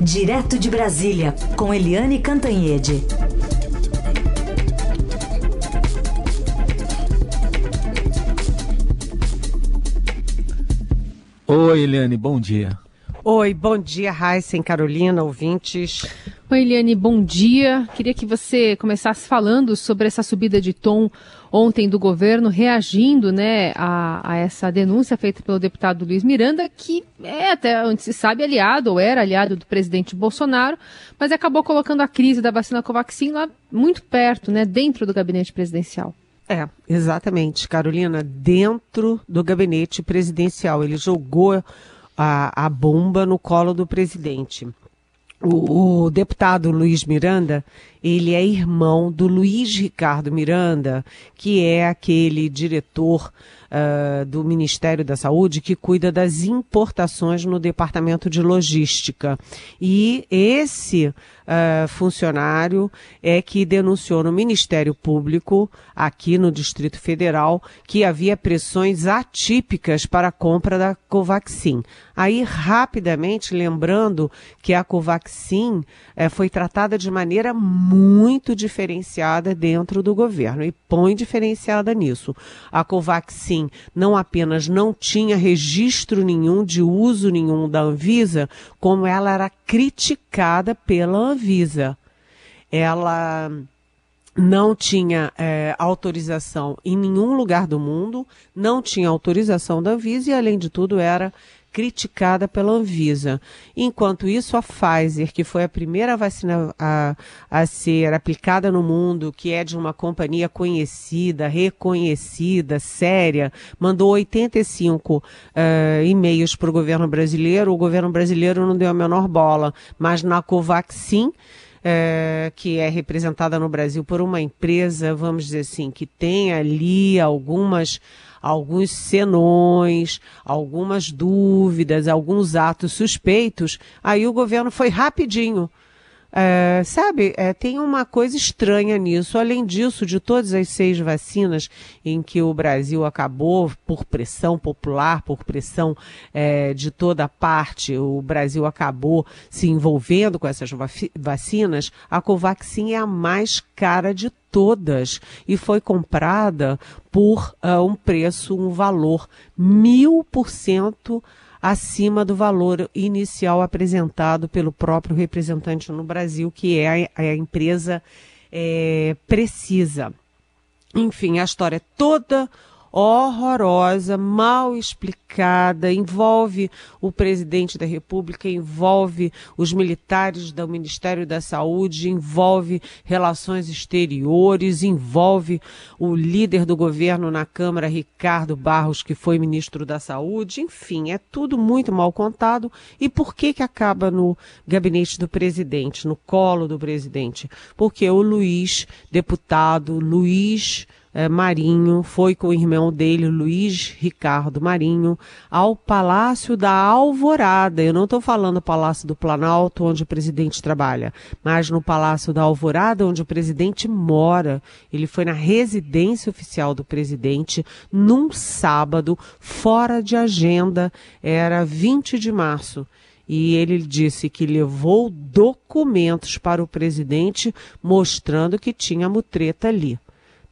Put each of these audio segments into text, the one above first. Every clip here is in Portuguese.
Direto de Brasília, com Eliane Cantanhede. Oi, Eliane, bom dia. Oi, bom dia, Raíssa Carolina, ouvintes. Oi, Eliane, bom dia. Queria que você começasse falando sobre essa subida de tom ontem do governo, reagindo né, a, a, essa denúncia feita pelo deputado Luiz Miranda, que é, até onde se sabe, aliado, ou era aliado do presidente Bolsonaro, mas acabou colocando a crise da vacina Covaxin lá muito perto, né, dentro do gabinete presidencial. É, exatamente, Carolina, dentro do gabinete presidencial. Ele jogou a, a bomba no colo do presidente. O, o, deputado Luiz Miranda, ele é irmão do Luiz Ricardo Miranda, que é aquele diretor uh, do Ministério da Saúde que cuida das importações no Departamento de Logística. E esse uh, funcionário é que denunciou no Ministério Público, aqui no Distrito Federal, que havia pressões atípicas para a compra da Covaxin. Aí, rapidamente, lembrando que a Covaxin eh, foi tratada de maneira muito diferenciada dentro do governo, e põe diferenciada nisso. A Covaxin não apenas não tinha registro nenhum de uso nenhum da Anvisa, como ela era criticada pela Anvisa. Ela não tinha é, autorização em nenhum lugar do mundo, não tinha autorização da Anvisa e, além de tudo, era criticada pela Anvisa. Enquanto isso, a Pfizer, que foi a primeira vacina a, a ser aplicada no mundo, que é de uma companhia conhecida, reconhecida, séria, mandou 85 uh, e-mails para o governo brasileiro. O governo brasileiro não deu a menor bola, mas na Covaxin, é, que é representada no Brasil por uma empresa, vamos dizer assim, que tem ali algumas alguns senões, algumas dúvidas, alguns atos suspeitos, aí o governo foi rapidinho. É, sabe, é, tem uma coisa estranha nisso. Além disso, de todas as seis vacinas em que o Brasil acabou por pressão popular, por pressão é, de toda parte, o Brasil acabou se envolvendo com essas vacinas, a Covaxin é a mais cara de todas e foi comprada por uh, um preço, um valor mil por cento acima do valor inicial apresentado pelo próprio representante no Brasil, que é a, a empresa é, Precisa. Enfim, a história é toda horrorosa, mal explicada, envolve o presidente da República, envolve os militares do Ministério da Saúde, envolve relações exteriores, envolve o líder do governo na Câmara, Ricardo Barros, que foi ministro da Saúde, enfim, é tudo muito mal contado. E por que que acaba no gabinete do presidente, no colo do presidente? Porque o Luiz, deputado Luiz é, Marinho foi com o irmão dele, Luiz Ricardo Marinho, ao Palácio da Alvorada. Eu não estou falando Palácio do Planalto, onde o presidente trabalha, mas no Palácio da Alvorada, onde o presidente mora. Ele foi na residência oficial do presidente num sábado, fora de agenda, era 20 de março e ele disse que levou documentos para o presidente mostrando que tinha mutreta ali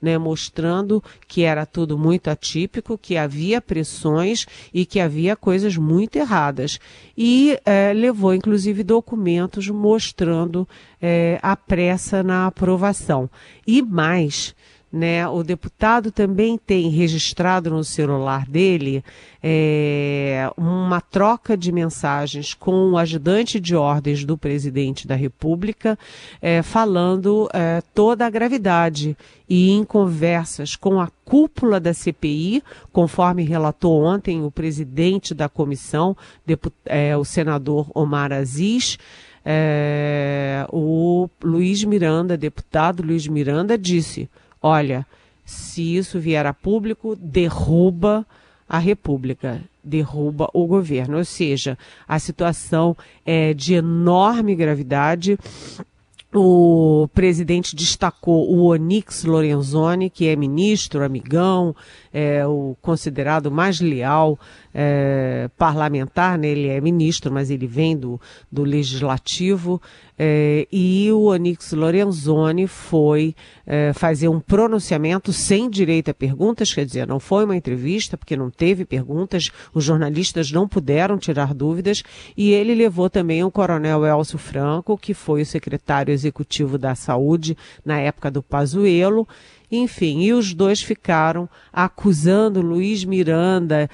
né, mostrando que era tudo muito atípico, que havia pressões e que havia coisas muito erradas. E é, levou, inclusive, documentos mostrando é, a pressa na aprovação. E mais, né? O deputado também tem registrado no celular dele é, uma troca de mensagens com o ajudante de ordens do presidente da República, é, falando é, toda a gravidade e em conversas com a cúpula da CPI, conforme relatou ontem o presidente da comissão, é, o senador Omar Aziz. É, o Luiz Miranda, deputado Luiz Miranda, disse: olha, se isso vier a público, derruba a República, derruba o governo. Ou seja, a situação é de enorme gravidade. O presidente destacou o Onix Lorenzoni, que é ministro, amigão, é o considerado mais leal é, parlamentar, né? ele é ministro, mas ele vem do, do legislativo, é, e o Onix Lorenzoni foi é, fazer um pronunciamento sem direito a perguntas, quer dizer, não foi uma entrevista, porque não teve perguntas, os jornalistas não puderam tirar dúvidas, e ele levou também o coronel Elcio Franco, que foi o secretário executivo da Saúde na época do Pazuello, enfim, e os dois ficaram acusando Luiz Miranda,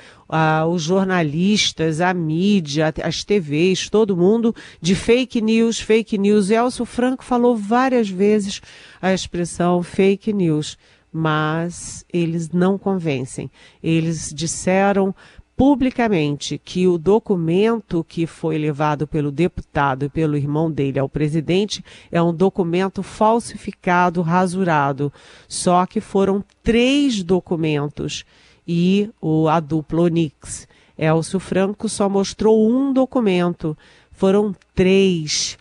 os jornalistas, a mídia, as TVs, todo mundo de fake news, fake news. Elcio Franco falou várias vezes a expressão fake news, mas eles não convencem. Eles disseram publicamente que o documento que foi levado pelo deputado e pelo irmão dele ao presidente é um documento falsificado, rasurado. Só que foram três documentos e o, a dupla Onix. Elcio Franco só mostrou um documento. Foram três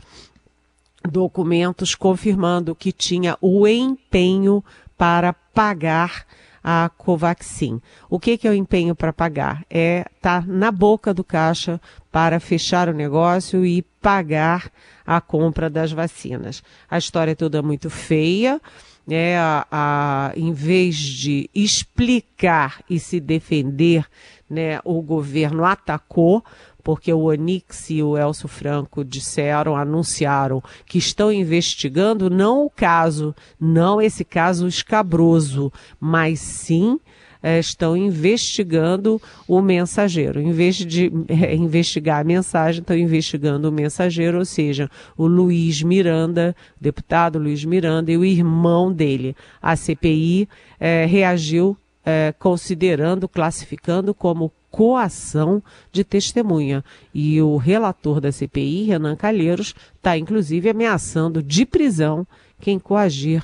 documentos confirmando que tinha o empenho para pagar a Covaxin. O que, que é o empenho para pagar? É estar tá na boca do caixa para fechar o negócio e pagar a compra das vacinas. A história toda é muito feia. É, a, a, em vez de explicar e se defender, né, o governo atacou, porque o Onix e o Elcio Franco disseram, anunciaram que estão investigando não o caso, não esse caso escabroso, mas sim é, estão investigando o mensageiro. Em vez de é, investigar a mensagem, estão investigando o mensageiro, ou seja, o Luiz Miranda, deputado Luiz Miranda e o irmão dele. A CPI é, reagiu considerando, classificando como coação de testemunha. E o relator da CPI, Renan Calheiros, está inclusive ameaçando de prisão quem coagir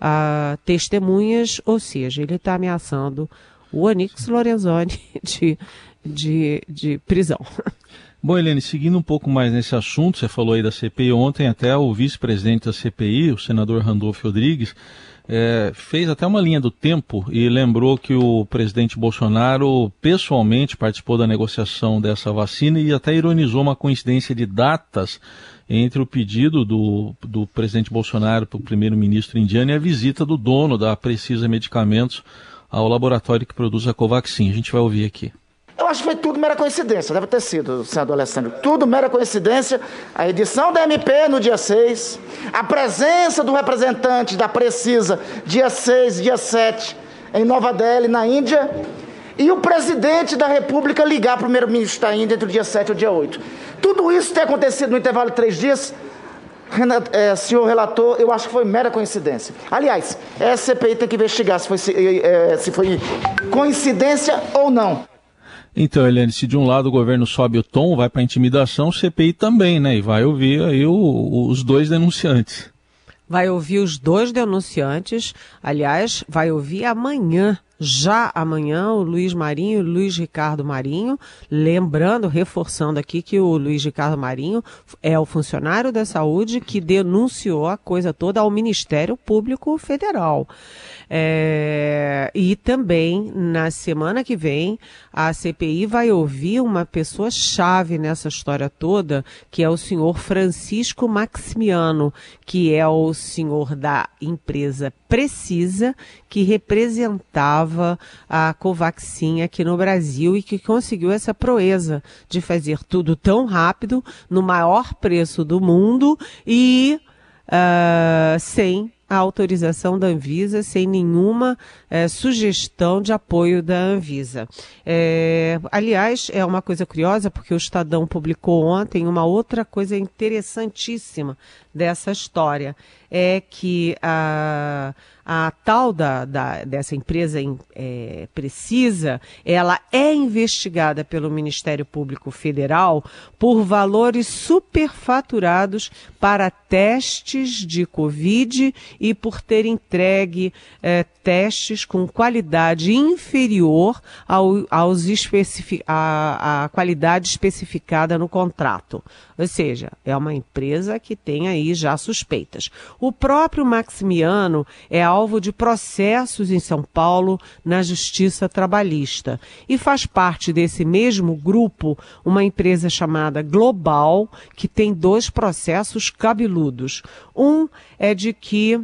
a testemunhas, ou seja, ele está ameaçando o Onix Lorenzoni de, de, de prisão. Bom, Helene, seguindo um pouco mais nesse assunto, você falou aí da CPI ontem, até o vice-presidente da CPI, o senador Randolfo Rodrigues, é, fez até uma linha do tempo e lembrou que o presidente Bolsonaro pessoalmente participou da negociação dessa vacina e até ironizou uma coincidência de datas entre o pedido do, do presidente Bolsonaro para o primeiro-ministro indiano e a visita do dono da Precisa Medicamentos ao laboratório que produz a Covaxin. A gente vai ouvir aqui. Eu acho que foi tudo mera coincidência, deve ter sido, senador Alessandro. Tudo mera coincidência. A edição da MP no dia 6, a presença do representante da Precisa, dia 6, dia 7, em Nova Delhi, na Índia, e o presidente da República ligar para o primeiro-ministro da Índia entre o dia 7 e o dia 8. Tudo isso ter acontecido no intervalo de três dias, é, senhor relator, eu acho que foi mera coincidência. Aliás, essa CPI tem que investigar se foi, se, é, se foi coincidência ou não. Então, Eliane, se de um lado o governo sobe o tom, vai para intimidação, o CPI também, né? E vai ouvir aí o, os dois denunciantes. Vai ouvir os dois denunciantes, aliás, vai ouvir amanhã já amanhã o Luiz Marinho e o Luiz Ricardo Marinho, lembrando, reforçando aqui que o Luiz Ricardo Marinho é o funcionário da saúde que denunciou a coisa toda ao Ministério Público Federal. É, e também, na semana que vem, a CPI vai ouvir uma pessoa chave nessa história toda, que é o senhor Francisco Maximiano, que é o senhor da empresa Precisa, que representava a Covaxin aqui no Brasil e que conseguiu essa proeza de fazer tudo tão rápido, no maior preço do mundo e uh, sem a autorização da Anvisa sem nenhuma é, sugestão de apoio da Anvisa. É, aliás, é uma coisa curiosa, porque o Estadão publicou ontem uma outra coisa interessantíssima dessa história. É que a a tal da, da dessa empresa é, precisa, ela é investigada pelo Ministério Público Federal por valores superfaturados para testes de Covid e por ter entregue é, testes com qualidade inferior ao, aos especific, a, a qualidade especificada no contrato. Ou seja, é uma empresa que tem aí já suspeitas. O próprio Maximiano é alvo de processos em São Paulo na Justiça Trabalhista. E faz parte desse mesmo grupo uma empresa chamada Global, que tem dois processos cabeludos. Um é de que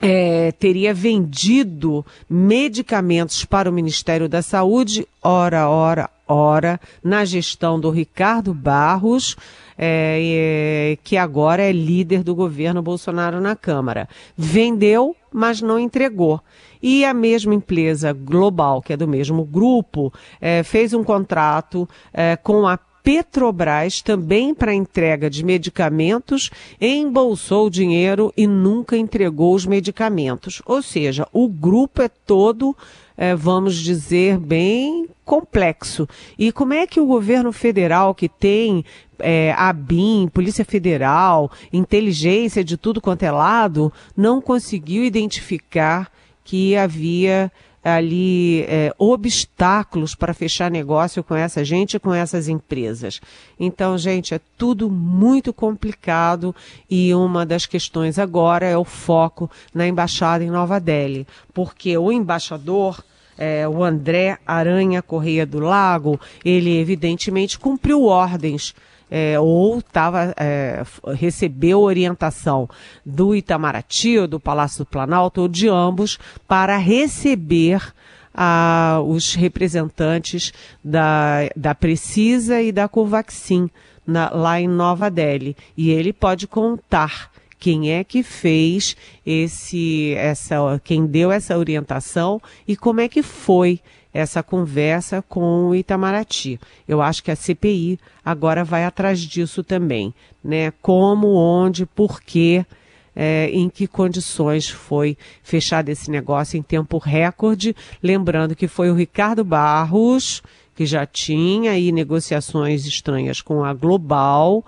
é, teria vendido medicamentos para o Ministério da Saúde, ora, ora, ora, na gestão do Ricardo Barros, é, é, que agora é líder do governo Bolsonaro na Câmara. Vendeu, mas não entregou. E a mesma empresa global, que é do mesmo grupo, é, fez um contrato é, com a Petrobras também para entrega de medicamentos, embolsou o dinheiro e nunca entregou os medicamentos. Ou seja, o grupo é todo, é, vamos dizer, bem complexo. E como é que o governo federal, que tem é, a BIM, Polícia Federal, inteligência de tudo quanto é lado, não conseguiu identificar que havia ali é, obstáculos para fechar negócio com essa gente e com essas empresas. Então, gente, é tudo muito complicado e uma das questões agora é o foco na embaixada em Nova Delhi, porque o embaixador é, o André Aranha Correia do Lago, ele evidentemente cumpriu ordens é, ou tava, é, recebeu orientação do Itamaraty, ou do Palácio do Planalto, ou de ambos, para receber ah, os representantes da, da Precisa e da Covaxin na, lá em Nova Delhi. E ele pode contar quem é que fez esse, essa, quem deu essa orientação e como é que foi essa conversa com o Itamaraty. Eu acho que a CPI agora vai atrás disso também, né? Como, onde, por quê, é, em que condições foi fechado esse negócio em tempo recorde. Lembrando que foi o Ricardo Barros que já tinha aí negociações estranhas com a Global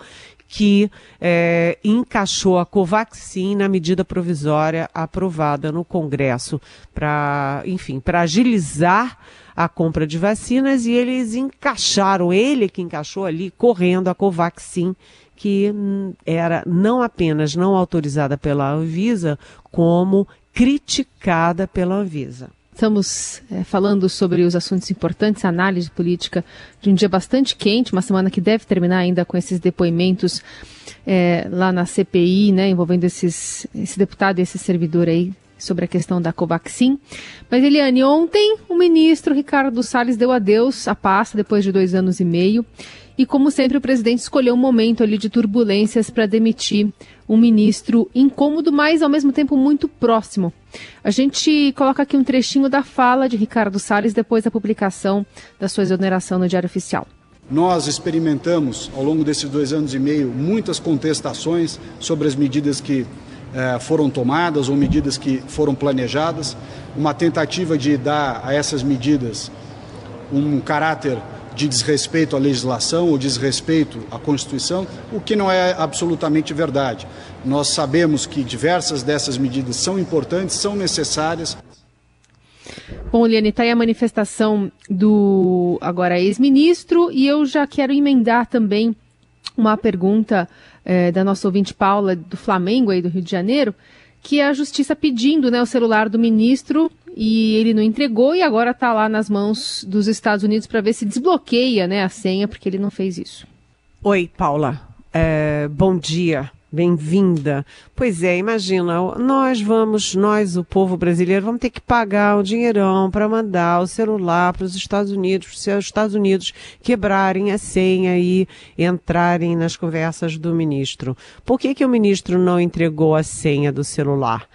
que é, encaixou a Covaxin na medida provisória aprovada no Congresso para, enfim, para agilizar a compra de vacinas e eles encaixaram, ele que encaixou ali, correndo a Covaxin, que era não apenas não autorizada pela Anvisa, como criticada pela Anvisa. Estamos é, falando sobre os assuntos importantes, análise política de um dia bastante quente, uma semana que deve terminar ainda com esses depoimentos é, lá na CPI, né, envolvendo esses, esse deputado e esse servidor aí sobre a questão da Covaxin. Mas, Eliane, ontem o ministro Ricardo Salles deu adeus à pasta depois de dois anos e meio. E, como sempre, o presidente escolheu um momento ali de turbulências para demitir um ministro incômodo, mas ao mesmo tempo muito próximo. A gente coloca aqui um trechinho da fala de Ricardo Salles depois da publicação da sua exoneração no Diário Oficial. Nós experimentamos, ao longo desses dois anos e meio, muitas contestações sobre as medidas que eh, foram tomadas ou medidas que foram planejadas, uma tentativa de dar a essas medidas um caráter de desrespeito à legislação ou desrespeito à Constituição, o que não é absolutamente verdade. Nós sabemos que diversas dessas medidas são importantes, são necessárias. Bom, Liane, está aí a manifestação do agora ex-ministro e eu já quero emendar também uma pergunta eh, da nossa ouvinte Paula do Flamengo aí do Rio de Janeiro, que é a justiça pedindo né, o celular do ministro e ele não entregou e agora está lá nas mãos dos Estados Unidos para ver se desbloqueia né, a senha, porque ele não fez isso. Oi, Paula. É, bom dia. Bem-vinda. Pois é, imagina, nós vamos, nós, o povo brasileiro, vamos ter que pagar o dinheirão para mandar o celular para os Estados Unidos, para os Estados Unidos quebrarem a senha e entrarem nas conversas do ministro. Por que, que o ministro não entregou a senha do celular?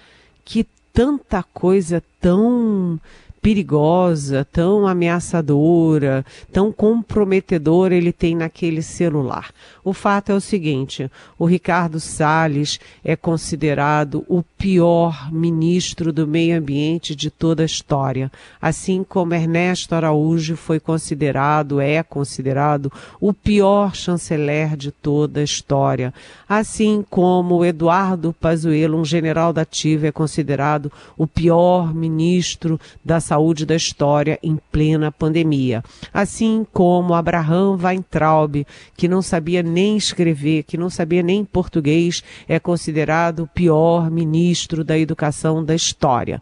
Que tanta coisa tão perigosa, tão ameaçadora, tão comprometedora ele tem naquele celular. O fato é o seguinte: o Ricardo Salles é considerado o pior ministro do meio ambiente de toda a história, assim como Ernesto Araújo foi considerado, é considerado o pior chanceler de toda a história, assim como Eduardo Pazuello, um general da ativa, é considerado o pior ministro da saúde da história em plena pandemia. Assim como Abraham Weintraub, que não sabia nem escrever, que não sabia nem português, é considerado o pior ministro da educação da história.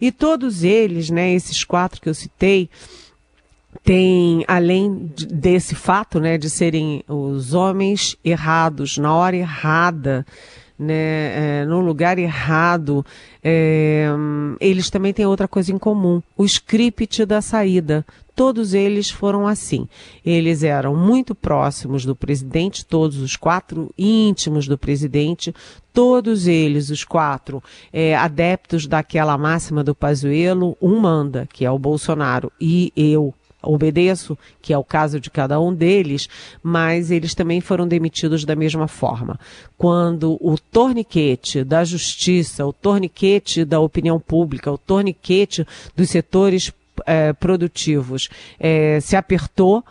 E todos eles, né, esses quatro que eu citei, tem, além desse fato, né, de serem os homens errados, na hora errada, né, é, no lugar errado, é, eles também têm outra coisa em comum: o script da saída. Todos eles foram assim. Eles eram muito próximos do presidente, todos os quatro íntimos do presidente, todos eles, os quatro, é, adeptos daquela máxima do Pazuello, um manda, que é o Bolsonaro, e eu, obedeço, que é o caso de cada um deles, mas eles também foram demitidos da mesma forma. Quando o torniquete da justiça, o torniquete da opinião pública, o torniquete dos setores eh, produtivos eh, se apertou,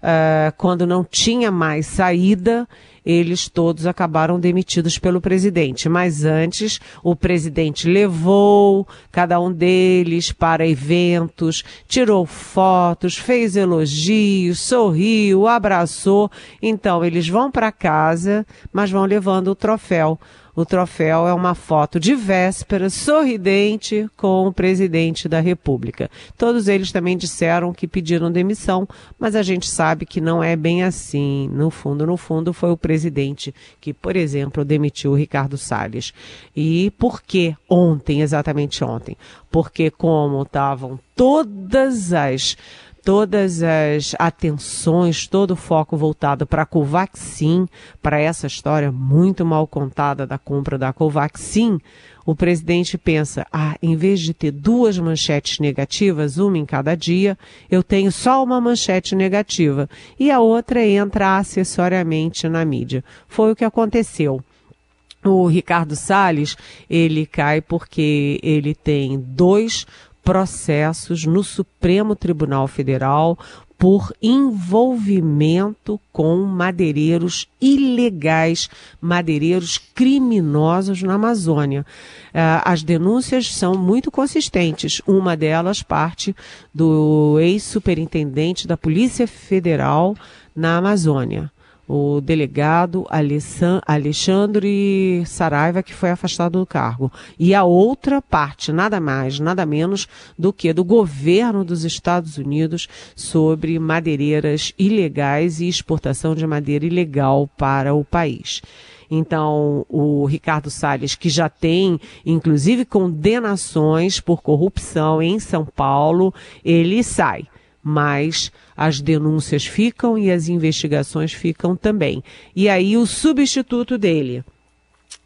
uh, quando não tinha mais saída, eles todos acabaram demitidos pelo presidente. Mas antes, o presidente levou cada um deles para eventos, tirou fotos, fez elogios, sorriu, abraçou. Então, eles vão para casa, mas vão levando o troféu. O troféu é uma foto de véspera, sorridente, com o presidente da República. Todos eles também disseram que pediram demissão, mas a gente sabe que não é bem assim. No fundo, no fundo, foi o presidente que, por exemplo, demitiu o Ricardo Salles. E por que ontem, exatamente ontem? Porque como estavam todas as todas as atenções, todo o foco voltado para a Covaxin, para essa história muito mal contada da compra da Covaxin, o presidente pensa: ah, em vez de ter duas manchetes negativas, uma em cada dia, eu tenho só uma manchete negativa e a outra entra acessoriamente na mídia. Foi o que aconteceu. O Ricardo Salles, ele cai porque ele tem dois processos no Supremo Tribunal Federal por envolvimento com madeireiros ilegais, madeireiros criminosos na Amazônia. Uh, as denúncias são muito consistentes. Uma delas parte do ex-superintendente da Polícia Federal na Amazônia o delegado Alexandre Saraiva, que foi afastado do cargo. E a outra parte, nada mais, nada menos do que do governo dos Estados Unidos sobre madeireiras ilegais e exportação de madeira ilegal para o país. Então, o Ricardo Salles, que já tem, inclusive, condenações por corrupção em São Paulo, ele sai mas as denúncias ficam e as investigações ficam também. E aí o substituto dele,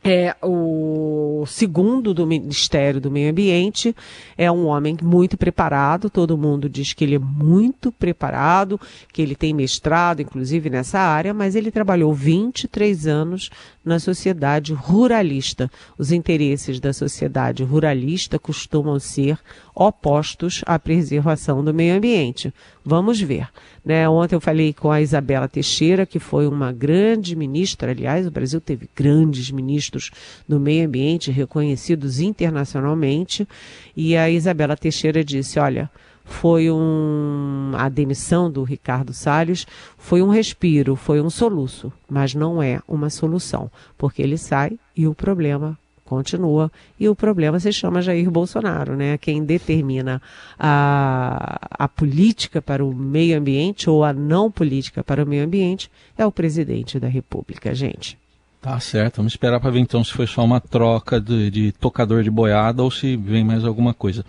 é o segundo do Ministério do Meio Ambiente, é um homem muito preparado, todo mundo diz que ele é muito preparado, que ele tem mestrado, inclusive, nessa área, mas ele trabalhou 23 anos na sociedade ruralista. Os interesses da sociedade ruralista costumam ser opostos à preservação do meio ambiente. Vamos ver. Né? Ontem eu falei com a Isabela Teixeira, que foi uma grande ministra, aliás, o Brasil teve grandes ministros do meio ambiente reconhecidos internacionalmente, e a Isabela Teixeira disse: olha foi um a demissão do Ricardo Salles foi um respiro, foi um soluço, mas não é uma solução, porque ele sai e o problema continua e o problema se chama Jair Bolsonaro, né? Quem determina a, a política para o meio ambiente ou a não política para o meio ambiente é o presidente da República, gente. Tá certo, vamos esperar para ver então se foi só uma troca de, de, tocador de boiada ou se vem mais alguma coisa.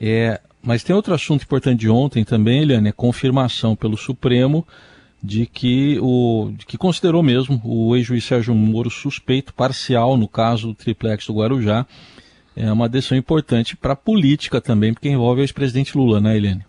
É, mas tem outro assunto importante de ontem também, Eliane, é confirmação pelo Supremo de que o de que considerou mesmo o ex-juiz Sérgio Moro suspeito parcial no caso do triplex do Guarujá. É uma decisão importante para a política também, porque envolve o ex-presidente Lula, né, Eliane?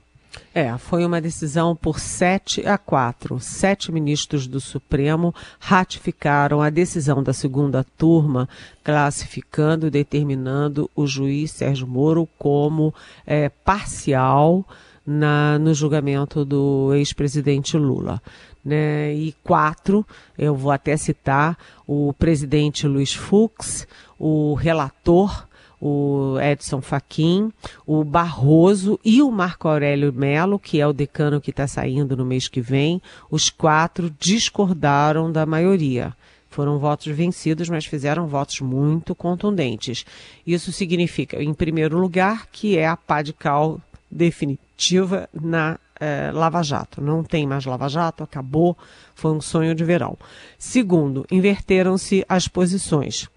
É, foi uma decisão por 7 a 4. Sete ministros do Supremo ratificaram a decisão da segunda turma, classificando e determinando o juiz Sérgio Moro como é, parcial na, no julgamento do ex-presidente Lula. Né? E quatro, eu vou até citar o presidente Luiz Fux, o relator o Edson Fachin, o Barroso e o Marco Aurélio Melo, que é o decano que está saindo no mês que vem, os quatro discordaram da maioria. Foram votos vencidos, mas fizeram votos muito contundentes. Isso significa, em primeiro lugar, que é a pá de cal definitiva na é, Lava Jato. Não tem mais Lava Jato, acabou, foi um sonho de verão. Segundo, inverteram-se as posições.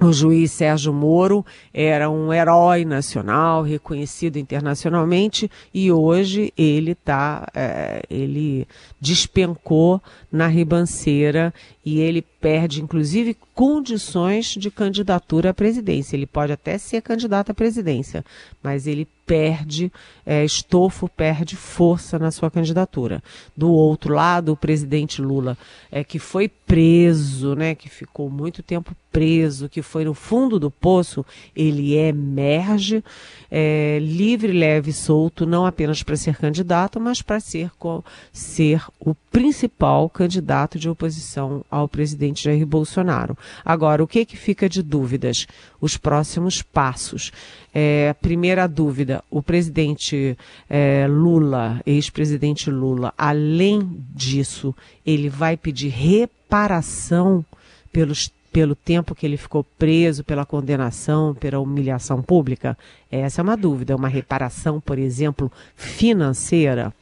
O juiz Sérgio Moro era um herói nacional, reconhecido internacionalmente, e hoje ele tá, é, ele despencou na ribanceira e ele perde, inclusive, condições de candidatura à presidência. Ele pode até ser candidato à presidência, mas ele perde é, estofo, perde força na sua candidatura. Do outro lado, o presidente Lula, é, que foi preso, né, que ficou muito tempo preso, que foi no fundo do poço, ele emerge é, livre, leve e solto, não apenas para ser candidato, mas para ser, ser o principal candidato de oposição ao presidente Jair Bolsonaro. Agora, o que, que fica de dúvidas? Os próximos passos. É, primeira dúvida: o presidente é, Lula, ex-presidente Lula, além disso, ele vai pedir reparação pelos pelo tempo que ele ficou preso, pela condenação, pela humilhação pública? Essa é uma dúvida. Uma reparação, por exemplo, financeira.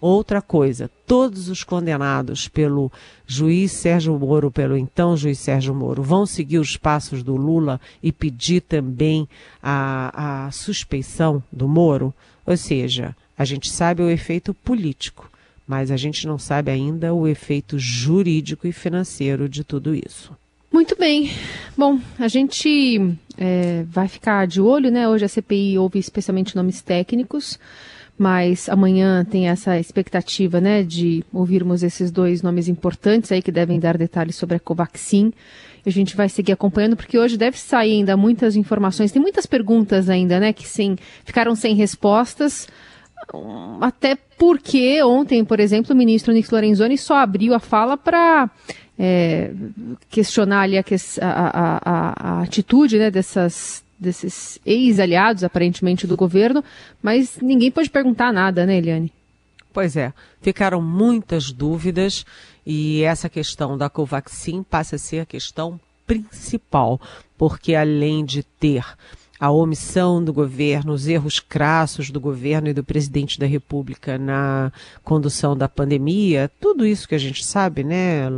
Outra coisa, todos os condenados pelo juiz Sérgio Moro, pelo então juiz Sérgio Moro, vão seguir os passos do Lula e pedir também a, a suspeição do Moro? Ou seja, a gente sabe o efeito político, mas a gente não sabe ainda o efeito jurídico e financeiro de tudo isso. Muito bem. Bom, a gente é, vai ficar de olho, né? Hoje a CPI ouve especialmente nomes técnicos, mas amanhã tem essa expectativa, né, de ouvirmos esses dois nomes importantes aí que devem dar detalhes sobre a Covaxin. A gente vai seguir acompanhando, porque hoje deve sair ainda muitas informações. Tem muitas perguntas ainda, né, que sem, ficaram sem respostas. Até porque ontem, por exemplo, o ministro Nix Lorenzoni só abriu a fala para é, questionar ali a, a, a, a atitude né, dessas, desses ex-aliados, aparentemente, do governo, mas ninguém pode perguntar nada, né, Eliane? Pois é, ficaram muitas dúvidas e essa questão da Covaxin passa a ser a questão principal, porque além de ter a omissão do governo, os erros crassos do governo e do presidente da República na condução da pandemia, tudo isso que a gente sabe, né?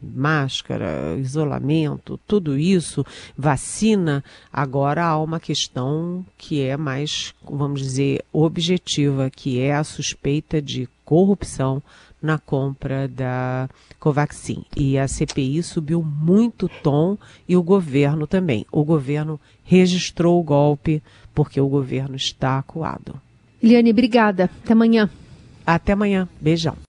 Máscara, isolamento, tudo isso, vacina. Agora há uma questão que é mais, vamos dizer, objetiva, que é a suspeita de corrupção na compra da Covaxin. E a CPI subiu muito tom e o governo também. O governo registrou o golpe porque o governo está acuado. Eliane, obrigada. Até amanhã. Até amanhã. Beijão.